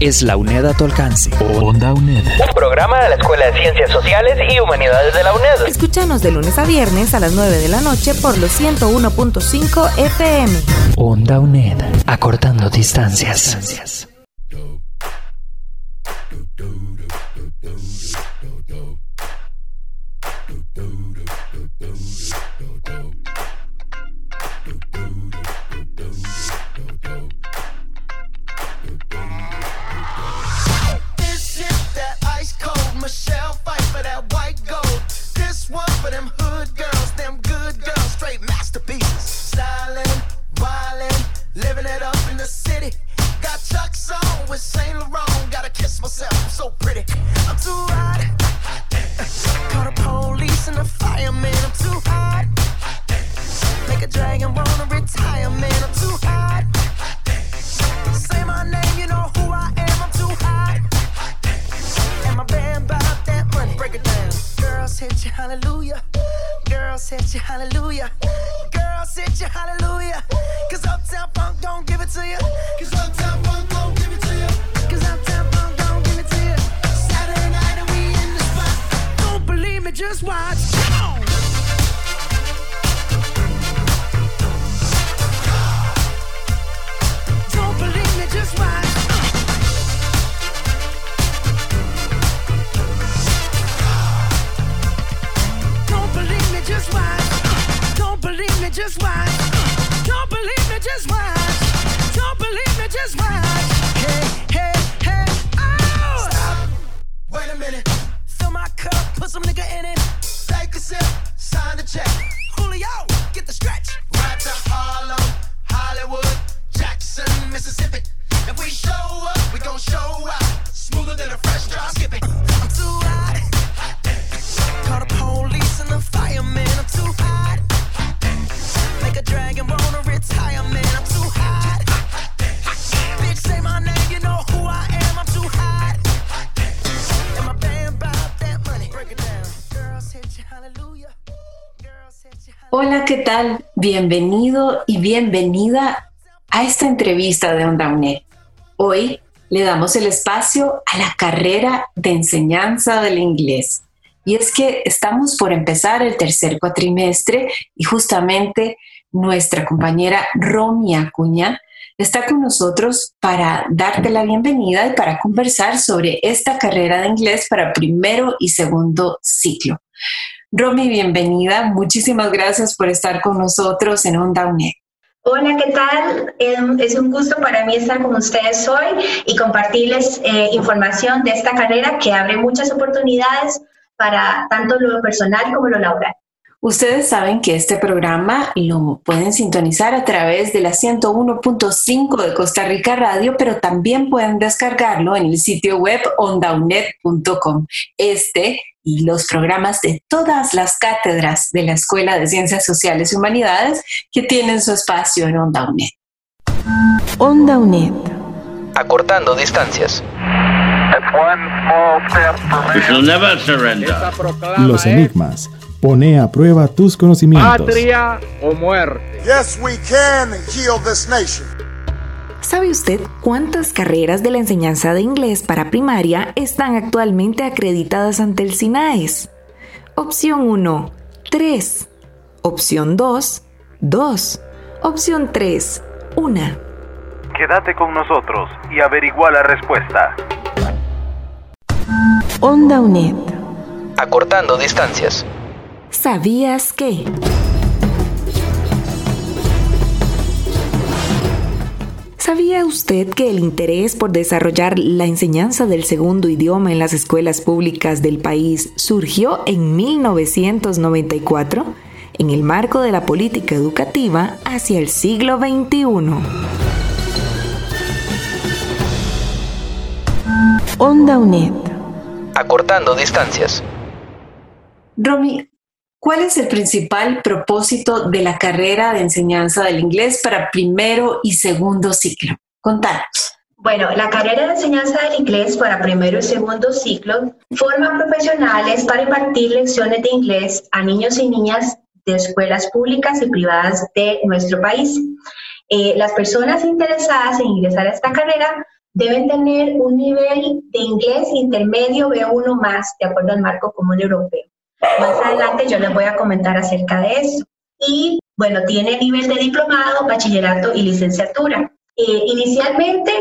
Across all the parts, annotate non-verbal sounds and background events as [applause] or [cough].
es la UNED a tu alcance. Onda UNED. Un programa de la Escuela de Ciencias Sociales y Humanidades de la UNED. Escúchanos de lunes a viernes a las 9 de la noche por los 101.5 FM. Onda UNED. Acortando distancias. Hola, ¿qué tal? Bienvenido y bienvenida a esta entrevista de Onda UNED. Hoy le damos el espacio a la carrera de enseñanza del inglés. Y es que estamos por empezar el tercer cuatrimestre y justamente nuestra compañera Romy Acuña está con nosotros para darte la bienvenida y para conversar sobre esta carrera de inglés para primero y segundo ciclo. Romy, bienvenida. Muchísimas gracias por estar con nosotros en Onda UNED. Hola, ¿qué tal? Es un gusto para mí estar con ustedes hoy y compartirles eh, información de esta carrera que abre muchas oportunidades para tanto lo personal como lo laboral. Ustedes saben que este programa lo pueden sintonizar a través de la 101.5 de Costa Rica Radio, pero también pueden descargarlo en el sitio web ondaunet.com. Este y los programas de todas las cátedras de la Escuela de Ciencias Sociales y Humanidades que tienen su espacio en Onda UNED. Onda UNED. Acortando distancias. Los enigmas. Pone a prueba tus conocimientos. Patria o muerte. Yes, we can heal this nation. ¿Sabe usted cuántas carreras de la enseñanza de inglés para primaria están actualmente acreditadas ante el SINAES? Opción 1, 3. Opción 2, 2. Opción 3, 1. Quédate con nosotros y averigua la respuesta. Onda UNED. Acortando distancias. ¿Sabías que? ¿Sabía usted que el interés por desarrollar la enseñanza del segundo idioma en las escuelas públicas del país surgió en 1994 en el marco de la política educativa hacia el siglo XXI? Onda UNED. Acortando distancias. Romy, ¿cuál es el principal propósito de la carrera de enseñanza del inglés para primero y segundo ciclo? Contanos. Bueno, la carrera de enseñanza del inglés para primero y segundo ciclo forma profesionales para impartir lecciones de inglés a niños y niñas de escuelas públicas y privadas de nuestro país. Eh, las personas interesadas en ingresar a esta carrera deben tener un nivel de inglés intermedio B1 más, de acuerdo al marco común europeo. Más adelante yo les voy a comentar acerca de eso. Y bueno, tiene nivel de diplomado, bachillerato y licenciatura. Eh, inicialmente,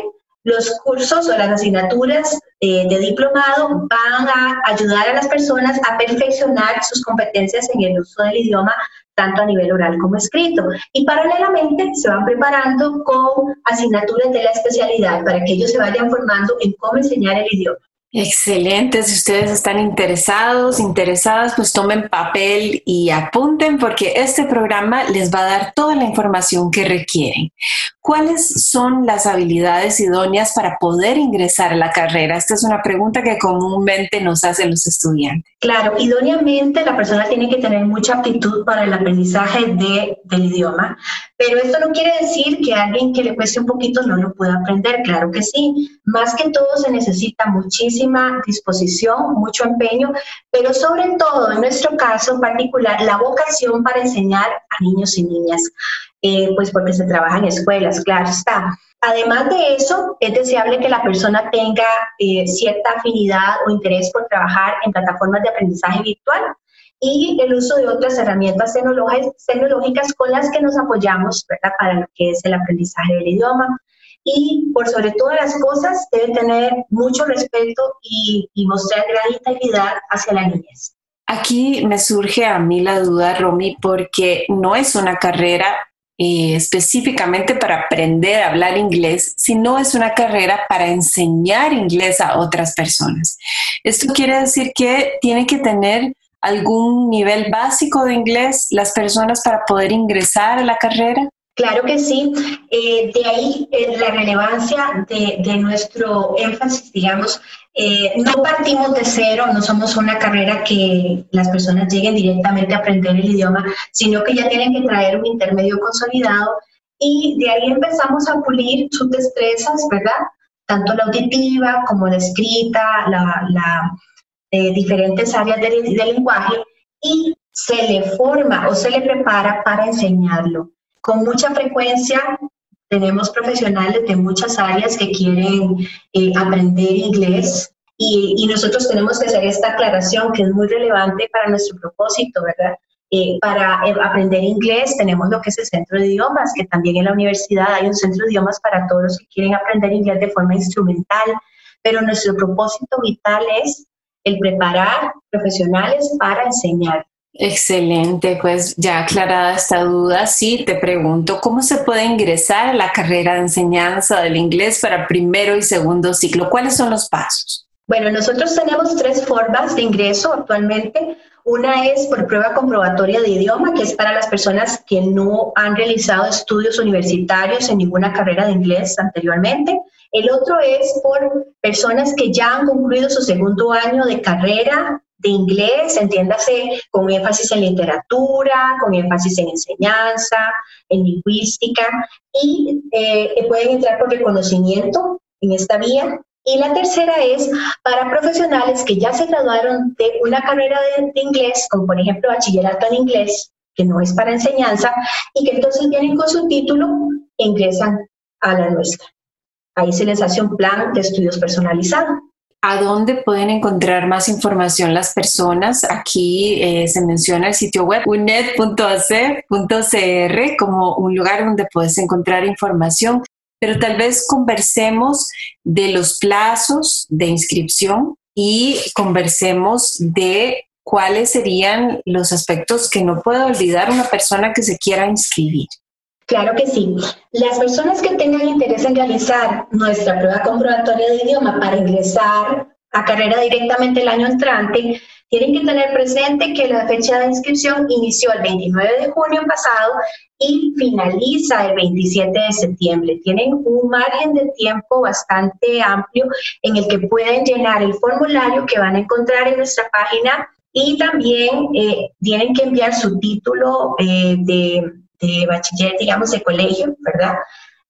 los cursos o las asignaturas eh, de diplomado van a ayudar a las personas a perfeccionar sus competencias en el uso del idioma tanto a nivel oral como escrito. Y paralelamente se van preparando con asignaturas de la especialidad para que ellos se vayan formando en cómo enseñar el idioma. Excelente, si ustedes están interesados, interesadas, pues tomen papel y apunten porque este programa les va a dar toda la información que requieren. ¿Cuáles son las habilidades idóneas para poder ingresar a la carrera? Esta es una pregunta que comúnmente nos hacen los estudiantes. Claro, idóneamente la persona tiene que tener mucha aptitud para el aprendizaje de, del idioma, pero esto no quiere decir que alguien que le cueste un poquito no lo pueda aprender, claro que sí. Más que todo se necesita muchísima disposición, mucho empeño, pero sobre todo en nuestro caso particular, la vocación para enseñar a niños y niñas. Eh, pues porque se trabaja en escuelas, claro está. Además de eso, es deseable que la persona tenga eh, cierta afinidad o interés por trabajar en plataformas de aprendizaje virtual y el uso de otras herramientas tecnológicas con las que nos apoyamos para lo que es el aprendizaje del idioma. Y por sobre todas las cosas, debe tener mucho respeto y, y mostrar gran integridad hacia la niñez. Aquí me surge a mí la duda, Romy, porque no es una carrera eh, específicamente para aprender a hablar inglés, sino es una carrera para enseñar inglés a otras personas. Esto quiere decir que tiene que tener algún nivel básico de inglés las personas para poder ingresar a la carrera. Claro que sí. Eh, de ahí eh, la relevancia de, de, nuestro énfasis, digamos, eh, no partimos de cero, no somos una carrera que las personas lleguen directamente a aprender el idioma, sino que ya tienen que traer un intermedio consolidado y de ahí empezamos a pulir sus destrezas, ¿verdad? Tanto la auditiva como la escrita, la, la eh, diferentes áreas del, del lenguaje y se le forma o se le prepara para enseñarlo. Con mucha frecuencia tenemos profesionales de muchas áreas que quieren eh, aprender inglés y, nosotros tenemos que hacer esta aclaración que es muy relevante para nuestro propósito, ¿verdad? Eh, para eh, aprender inglés tenemos lo que es el centro de idiomas, que también en la universidad hay un centro de idiomas para todos los que quieren aprender inglés de forma instrumental, pero nuestro propósito vital es el preparar profesionales para enseñar. Excelente, pues ya aclarada esta duda, sí, te pregunto, ¿cómo se puede ingresar a la carrera de enseñanza del inglés para primero y segundo ciclo? ¿Cuáles son los pasos? Bueno, nosotros tenemos tres formas de ingreso actualmente. Una es por prueba comprobatoria de idioma, que es para las personas que no han realizado estudios universitarios en ninguna carrera de inglés anteriormente. El otro es por personas que ya han concluido su segundo año de carrera de inglés, entiéndase con énfasis en literatura, con énfasis en enseñanza, en lingüística, y eh, pueden entrar por reconocimiento en esta vía. Y la tercera es para profesionales que ya se graduaron de una carrera de, de inglés, como por ejemplo bachillerato en inglés, que no es para enseñanza, y que entonces vienen con su título e ingresan a la nuestra. Ahí se les hace un plan de estudios personalizado. ¿A dónde pueden encontrar más información las personas? Aquí eh, se menciona el sitio web unet.ac.cr como un lugar donde puedes encontrar información, pero tal vez conversemos de los plazos de inscripción y conversemos de cuáles serían los aspectos que no puede olvidar una persona que se quiera inscribir. Claro que sí. Las personas que tengan interés en realizar nuestra prueba comprobatoria de idioma para ingresar a carrera directamente el año entrante, tienen que tener presente que la fecha de inscripción inició el 29 de junio pasado y finaliza el 27 de septiembre. Tienen un margen de tiempo bastante amplio en el que pueden llenar el formulario que van a encontrar en nuestra página Y también eh, tienen que enviar su título eh, de, de bachiller, digamos, de colegio, ¿verdad?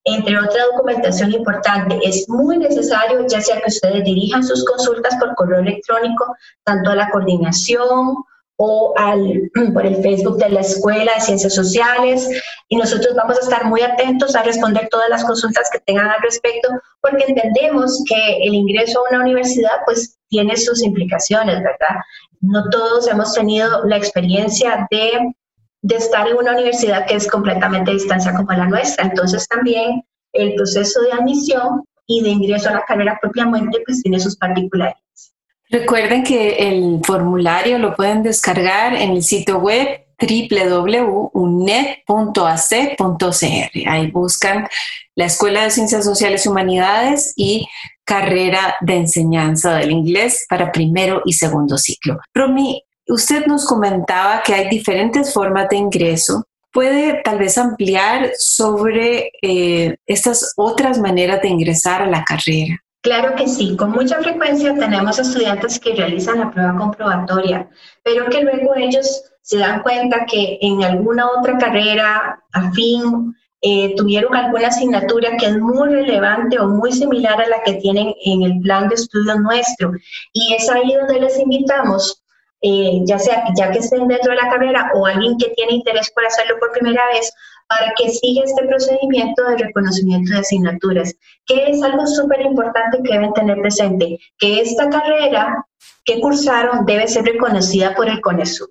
entre otra documentación importante, es muy necesario ya sea que ustedes dirijan sus consultas por correo electrónico, tanto a la coordinación o al, [clears throat] por el Facebook de la Escuela de Ciencias Sociales y nosotros vamos a estar muy atentos a responder todas las consultas que tengan al respecto porque entendemos que el ingreso a una universidad pues tiene sus implicaciones, ¿verdad? No todos hemos tenido la experiencia de de estar en una universidad que es completamente a distancia como la nuestra. Entonces también el proceso de admisión y de ingreso a la carrera propiamente pues tiene sus particularidades. Recuerden que el formulario lo pueden descargar en el sitio web www.unet.ac.cr. Ahí buscan la Escuela de Ciencias Sociales y Humanidades y carrera de enseñanza del inglés para primero y segundo ciclo. Romy, Usted nos comentaba que hay diferentes formas de ingreso. ¿Puede tal vez ampliar sobre eh, estas otras maneras de ingresar a la carrera? Claro que sí, con mucha frecuencia tenemos estudiantes que realizan la prueba comprobatoria, pero que luego ellos se dan cuenta que en alguna otra carrera afín eh, tuvieron alguna asignatura que es muy relevante o muy similar a la que tienen en el plan de estudio nuestro. Y es ahí donde les invitamos eh, ya sea ya que estén dentro de la carrera o alguien que tiene interés por hacerlo por primera vez, para que siga este procedimiento de reconocimiento de asignaturas, que es algo súper importante que deben tener presente, que esta carrera que cursaron debe ser reconocida por el CONESUB.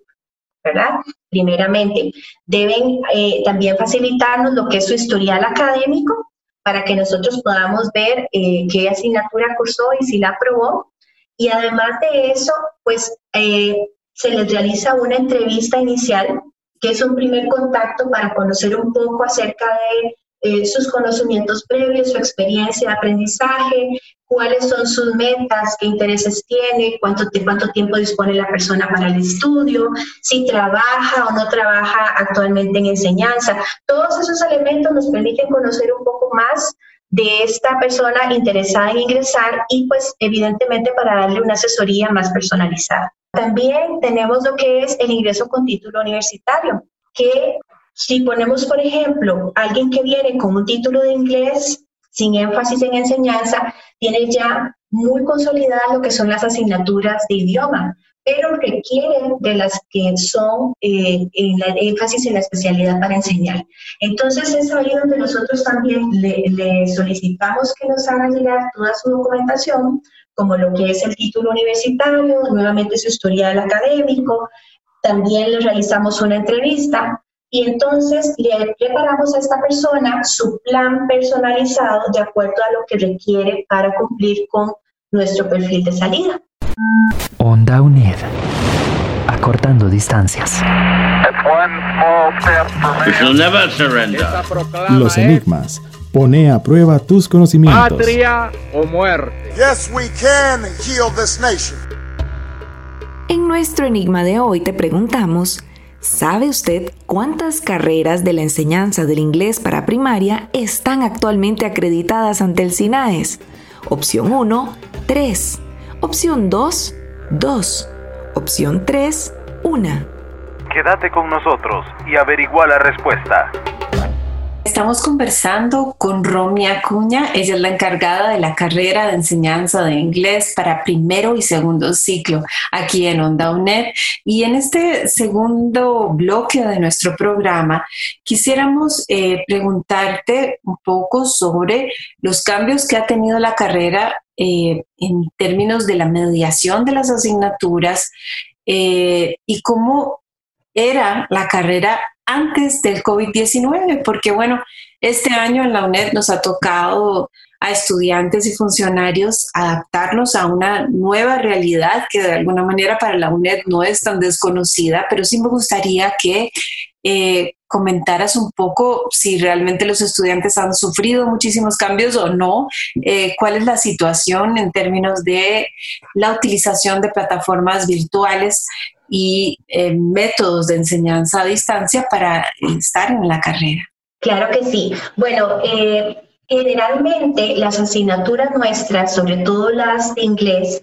¿verdad? Primeramente, deben eh, también facilitarnos lo que es su historial académico para que nosotros podamos ver eh, qué asignatura cursó y si la aprobó y además de eso, pues eh, se les realiza una entrevista inicial, que es un primer contacto para conocer un poco acerca de eh, sus conocimientos previos, su experiencia de aprendizaje, cuáles son sus metas, qué intereses tiene, cuánto, cuánto tiempo dispone la persona para el estudio, si trabaja o no trabaja actualmente en enseñanza. Todos esos elementos nos permiten conocer un poco más de esta persona interesada en ingresar y pues evidentemente para darle una asesoría más personalizada. También tenemos lo que es el ingreso con título universitario, que si ponemos, por ejemplo, alguien que viene con un título de inglés sin énfasis en enseñanza, tiene ya muy consolidada lo que son las asignaturas de idioma, pero requieren de las que son eh, en énfasis en la especialidad para enseñar. Entonces es ahí donde nosotros también le, solicitamos que nos hagan llegar toda su documentación, como lo que es el título universitario, nuevamente su historial académico, también le realizamos una entrevista y entonces le preparamos a esta persona su plan personalizado de acuerdo a lo que requiere para cumplir con nuestro perfil de salida. Onda UNED. Acortando distancias. Los enigmas. Pone a prueba tus conocimientos. Patria o muerte. Yes, we can heal this nation. En nuestro enigma de hoy te preguntamos, ¿sabe usted cuántas carreras de la enseñanza del inglés para primaria están actualmente acreditadas ante el SINAES? Opción 1, 3. Opción 2, 2. Opción 3, 1. Quédate con nosotros y averigua la respuesta. Estamos conversando con Romy Acuña, ella es la encargada de la carrera de enseñanza de inglés para primero y segundo ciclo aquí en Onda UNED. Y en este segundo bloque de nuestro programa quisiéramos eh, preguntarte un poco sobre los cambios que ha tenido la carrera eh, en términos de la mediación de las asignaturas eh, y cómo era la carrera antes del COVID-19, porque bueno, este año en la UNED nos ha tocado a estudiantes y funcionarios adaptarnos a una nueva realidad que de alguna manera para la UNED no es tan desconocida, pero sí me gustaría que eh, comentaras un poco si realmente los estudiantes han sufrido muchísimos cambios o no, eh, cuál es la situación en términos de la utilización de plataformas virtuales y eh, métodos de enseñanza a distancia para estar en la carrera. Claro que sí. Bueno, eh, generalmente las asignaturas nuestras, sobre todo las de inglés,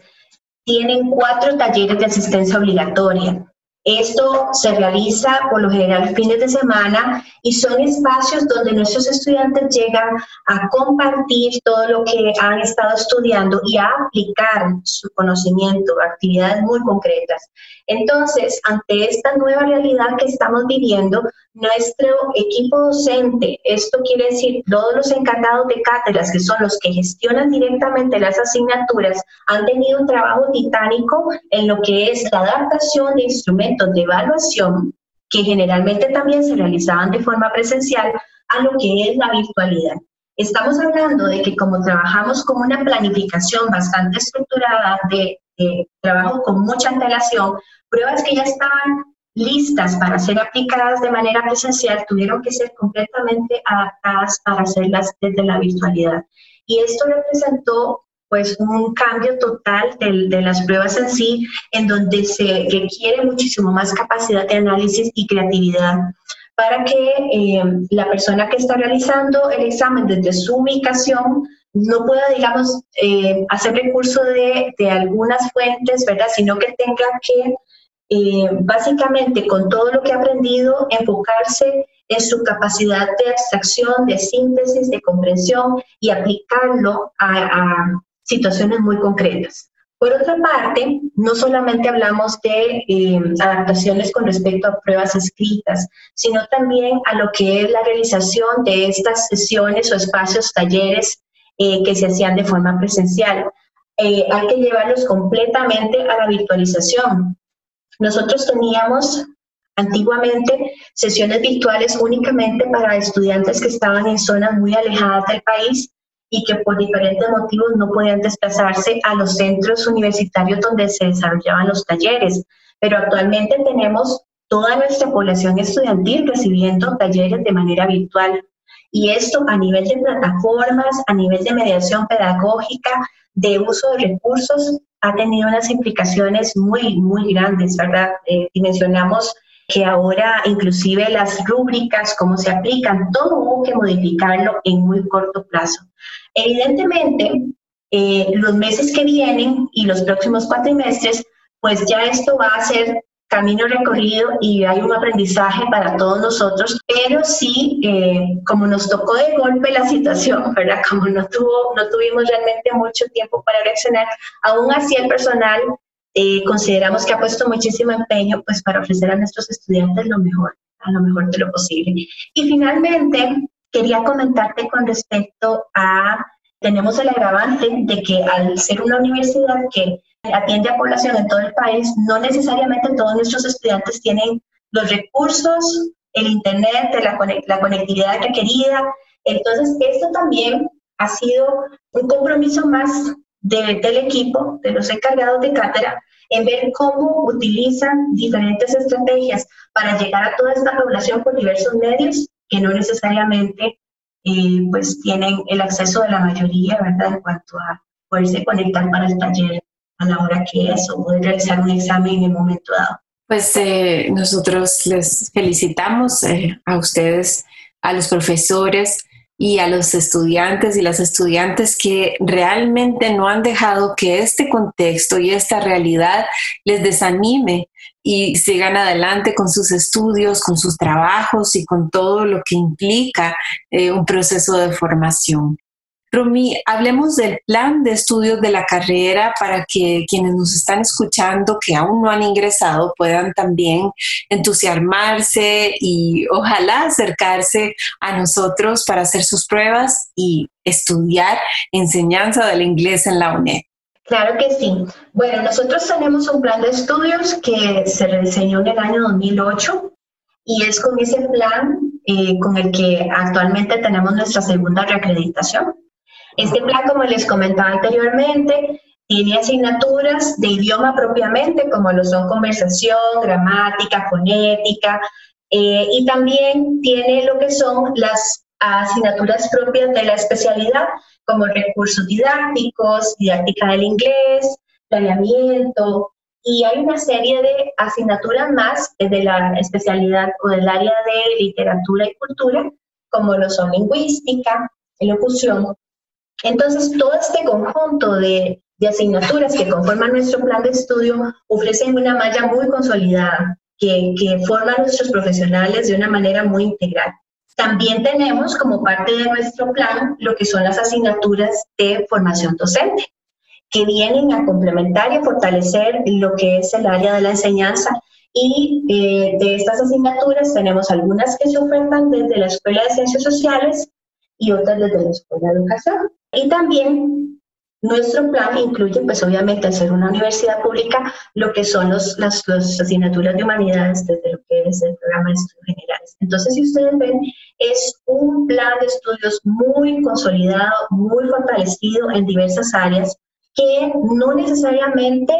tienen cuatro talleres de asistencia obligatoria. Esto se realiza por lo general fines de semana y son espacios donde nuestros estudiantes llegan a compartir todo lo que han estado estudiando y a aplicar su conocimiento, actividades muy concretas. Entonces, ante esta nueva realidad que estamos viviendo, nuestro equipo docente, esto quiere decir todos los encargados de cátedras, que son los que gestionan directamente las asignaturas, han tenido un trabajo titánico en lo que es la adaptación de instrumentos de evaluación, que generalmente también se realizaban de forma presencial, a lo que es la virtualidad. Estamos hablando de que como trabajamos con una planificación bastante estructurada de, de trabajo con mucha antelación, pruebas que ya estaban listas para ser aplicadas de manera presencial tuvieron que ser completamente adaptadas para hacerlas desde la virtualidad. Y esto representó pues un cambio total de, de, las pruebas en sí, en donde se requiere muchísimo más capacidad de análisis y creatividad para que eh, la persona que está realizando el examen desde su ubicación no pueda, digamos, eh, hacer recurso de, algunas fuentes, ¿verdad? Sino que tenga que eh, básicamente con todo lo que ha aprendido, enfocarse en su capacidad de abstracción, de síntesis, de comprensión y aplicarlo a, a situaciones muy concretas. Por otra parte, no solamente hablamos de eh, adaptaciones con respecto a pruebas escritas, sino también a lo que es la realización de estas sesiones o espacios, talleres eh, que se hacían de forma presencial. Eh, hay que llevarlos completamente a la virtualización. Nosotros teníamos antiguamente sesiones virtuales únicamente para estudiantes que estaban en zonas muy alejadas del país y que por diferentes motivos no podían desplazarse a los centros universitarios donde se desarrollaban los talleres. Pero actualmente tenemos toda nuestra población estudiantil recibiendo talleres de manera virtual. Y esto a nivel de plataformas, a nivel de mediación pedagógica, de uso de recursos, ha tenido unas implicaciones muy, muy grandes, ¿verdad? Eh, dimensionamos que ahora inclusive las rúbricas, cómo se aplican, todo hubo que modificarlo en muy corto plazo. Evidentemente, eh, los meses que vienen y los próximos cuatrimestres, pues ya esto va a ser camino recorrido y hay un aprendizaje para todos nosotros, pero sí, eh, como nos tocó de golpe la situación, ¿verdad? [laughs] Como no, tuvo, no tuvimos realmente mucho tiempo para reaccionar, aún así el personal eh, consideramos que ha puesto muchísimo empeño pues para ofrecer a nuestros estudiantes lo mejor, a lo mejor de lo posible. Y finalmente, quería comentarte con respecto a, tenemos el agravante de que al ser una universidad que atiende a población en todo el país, no necesariamente todos nuestros estudiantes tienen los recursos, el internet, la, conectividad requerida. Entonces, esto también ha sido un compromiso más del equipo, de los encargados de cátedra, en ver cómo utilizan diferentes estrategias para llegar a toda esta población por diversos medios que no necesariamente eh, pues tienen el acceso de la mayoría, ¿verdad? En cuanto a poderse conectar para el taller la hora que es realizar un examen en el momento dado. Pues eh, nosotros les felicitamos eh, a ustedes, a los profesores, y a los estudiantes y las estudiantes que realmente no han dejado que este contexto y esta realidad les desanime y sigan adelante con sus estudios, con sus trabajos y con todo lo que implica eh, un proceso de formación. Rumi, hablemos del plan de estudios de la carrera para que quienes nos están escuchando, que aún no han ingresado, puedan también entusiasmarse y ojalá acercarse a nosotros para hacer sus pruebas y estudiar enseñanza del inglés en la UNED. Claro que sí. Bueno, nosotros tenemos un plan de estudios que se rediseñó en el año 2008 y es con ese plan eh, con el que actualmente tenemos nuestra segunda reacreditación. Este plan, como les comentaba anteriormente, tiene asignaturas de idioma propiamente, como lo son conversación, gramática, fonética, eh, y también tiene lo que son las asignaturas propias de la especialidad, como recursos didácticos, didáctica del inglés, planeamiento, y hay una serie de asignaturas más de la especialidad o del área de literatura y cultura, como lo son lingüística, elocución, entonces, todo este conjunto de, asignaturas que conforman nuestro plan de estudio ofrecen una malla muy consolidada que, que forma a nuestros profesionales de una manera muy integral. También tenemos como parte de nuestro plan lo que son las asignaturas de formación docente, que vienen a complementar y fortalecer lo que es el área de la enseñanza. Y eh, de estas asignaturas tenemos algunas que se ofertan desde la Escuela de Ciencias Sociales y otras desde la Escuela de Educación. Y también nuestro plan incluye, pues obviamente, al ser una universidad pública, lo que son los, las, asignaturas de humanidades desde lo que es el programa de estudios generales. Entonces, si ustedes ven, es un plan de estudios muy consolidado, muy fortalecido en diversas áreas, que no necesariamente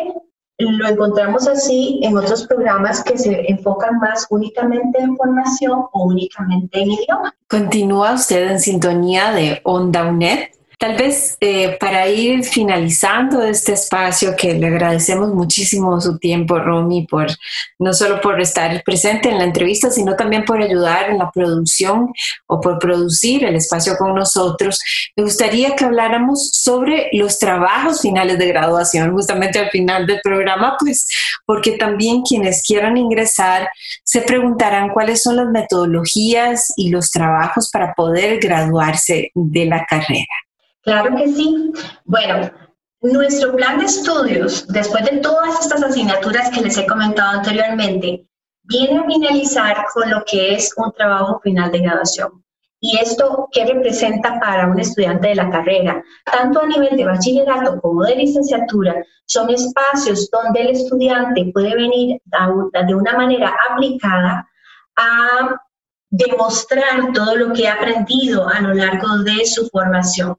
lo encontramos así en otros programas que se enfocan más únicamente en formación o únicamente en idioma. Continúa usted en sintonía de Onda UNED Tal vez eh, para ir finalizando este espacio, que le agradecemos muchísimo su tiempo, Romy, por no solo por estar presente en la entrevista, sino también por ayudar en la producción o por producir el espacio con nosotros. Me gustaría que habláramos sobre los trabajos finales de graduación, justamente al final del programa, pues porque también quienes quieran ingresar se preguntarán cuáles son las metodologías y los trabajos para poder graduarse de la carrera. Claro que sí. Bueno, nuestro plan de estudios, después de todas estas asignaturas que les he comentado anteriormente, viene a finalizar con lo que es un trabajo final de graduación. ¿Y esto qué representa para un estudiante de la carrera? Tanto a nivel de bachillerato como de licenciatura, son espacios donde el estudiante puede venir de una manera aplicada a demostrar todo lo que ha aprendido a lo largo de su formación.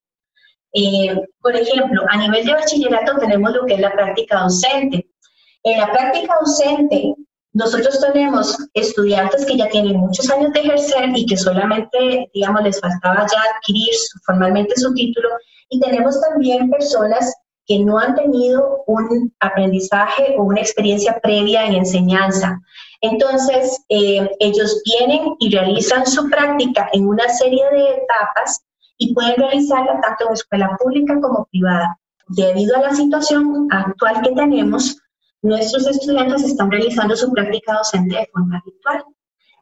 Eh, por ejemplo, a nivel de bachillerato tenemos lo que es la práctica docente. En la práctica docente, nosotros tenemos estudiantes que ya tienen muchos años de ejercer y que solamente, digamos, les faltaba ya adquirir formalmente su título. Y tenemos también personas que no han tenido un aprendizaje o una experiencia previa en enseñanza. Entonces, eh, ellos vienen y realizan su práctica en una serie de etapas y pueden realizarla tanto en escuela pública como privada. Debido a la situación actual que tenemos, nuestros estudiantes están realizando su práctica docente de forma virtual.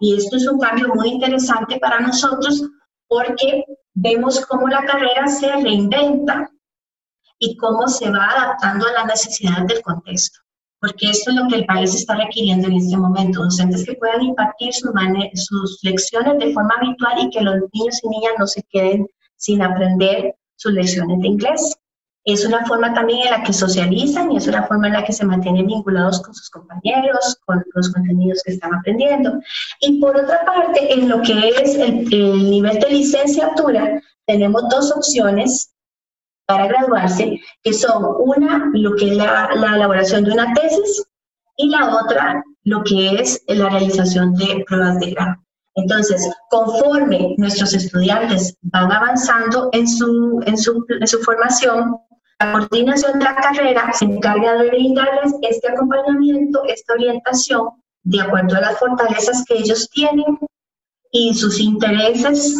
Y esto es un cambio muy interesante para nosotros porque vemos cómo la carrera se reinventa y cómo se va adaptando a las necesidades del contexto. Porque esto es lo que el país está requiriendo en este momento, docentes que puedan impartir sus, sus lecciones de forma virtual y que los niños y niñas no se queden sin aprender sus lecciones de inglés. Es una forma también en la que socializan y es una forma en la que se mantienen vinculados con sus compañeros, con los contenidos que están aprendiendo. Y por otra parte, en lo que es el, nivel de licenciatura, tenemos dos opciones para graduarse, que son una, lo que es la, la elaboración de una tesis, y la otra, lo que es la realización de pruebas de grado. Entonces, conforme nuestros estudiantes van avanzando en su, en su, en su formación, la coordinación de la carrera se encarga de brindarles este acompañamiento, esta orientación, de acuerdo a las fortalezas que ellos tienen y sus intereses,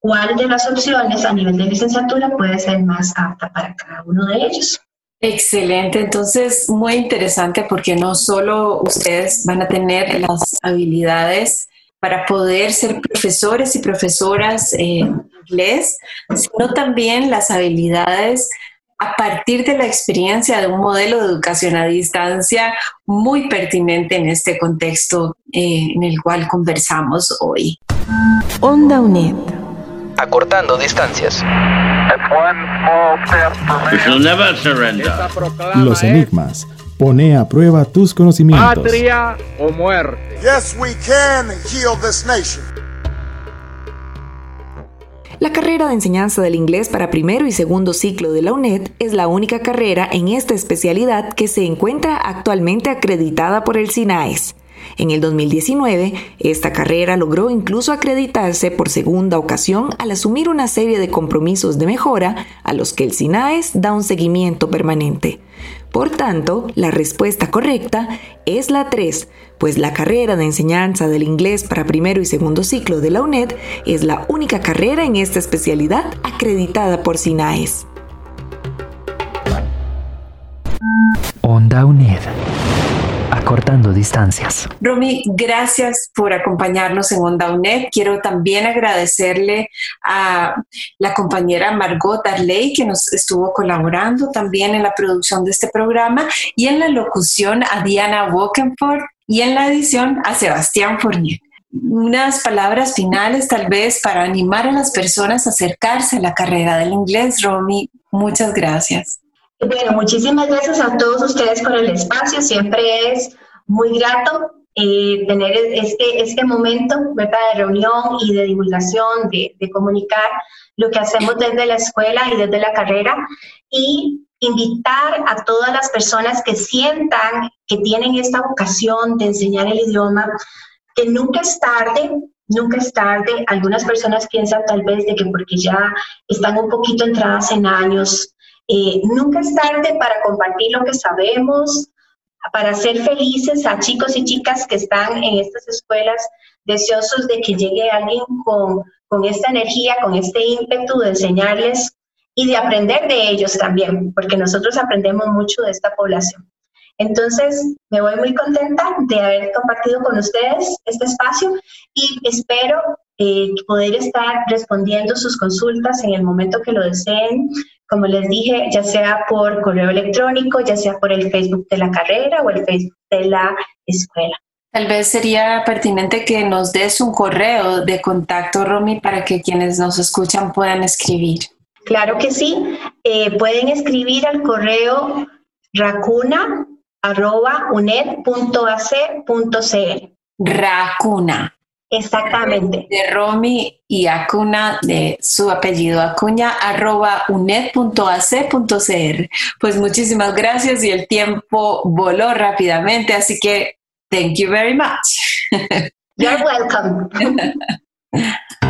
cuál de las opciones a nivel de licenciatura puede ser más apta para cada uno de ellos. Excelente, entonces muy interesante porque no solo ustedes van a tener las habilidades para poder ser profesores y profesoras en inglés, sino también las habilidades a partir de la experiencia de un modelo de educación a distancia muy pertinente en este contexto eh, en el cual conversamos hoy. Onda UNED. Acortando distancias. Los enigmas Pone a prueba tus conocimientos. Patria o muerte. Yes, we can heal this nation. La carrera de enseñanza del inglés para primero y segundo ciclo de la UNED es la única carrera en esta especialidad que se encuentra actualmente acreditada por el SINAES. En el 2019, esta carrera logró incluso acreditarse por segunda ocasión al asumir una serie de compromisos de mejora a los que el SINAES da un seguimiento permanente. Por tanto, la respuesta correcta es la 3, pues la carrera de enseñanza del inglés para primero y segundo ciclo de la UNED es la única carrera en esta especialidad acreditada por SINAES. Onda UNED. Acortando distancias. Romy, gracias por acompañarnos en Onda UNED. Quiero también agradecerle a la compañera Margot Darley, que nos estuvo colaborando también en la producción de este programa, y en la locución a Diana Wokenford, y en la edición a Sebastián Fournier unas palabras finales tal vez para animar a las personas a acercarse a la carrera del inglés, Romy. Muchas gracias. Bueno, muchísimas gracias a todos ustedes por el espacio. Siempre es muy grato eh, tener este, este momento ¿verdad? de reunión y de divulgación, de, de comunicar lo que hacemos desde la escuela y desde la carrera y invitar a todas las personas que sientan que tienen esta vocación de enseñar el idioma que nunca es tarde, nunca es tarde. Algunas personas piensan tal vez de que porque ya están un poquito entradas en años, eh, nunca es tarde para compartir lo que sabemos, para ser felices a chicos y chicas que están en estas escuelas, deseosos de que llegue alguien con, con esta energía, con este ímpetu de enseñarles y de aprender de ellos también, porque nosotros aprendemos mucho de esta población. Entonces, me voy muy contenta de haber compartido con ustedes este espacio y espero eh, poder estar respondiendo sus consultas en el momento que lo deseen. Como les dije, ya sea por correo electrónico, ya sea por el Facebook de la carrera o el Facebook de la escuela. Tal vez sería pertinente que nos des un correo de contacto, Romy, para que quienes nos escuchan puedan escribir. Claro que sí. Eh, pueden escribir al correo racuna arroba uned.ac.cl. Racuna. Exactamente. De Romy y Acuna, de su apellido Acuña, arroba uned.ac.cr. Pues muchísimas gracias y el tiempo voló rápidamente, así que thank you very much. You're welcome. [laughs]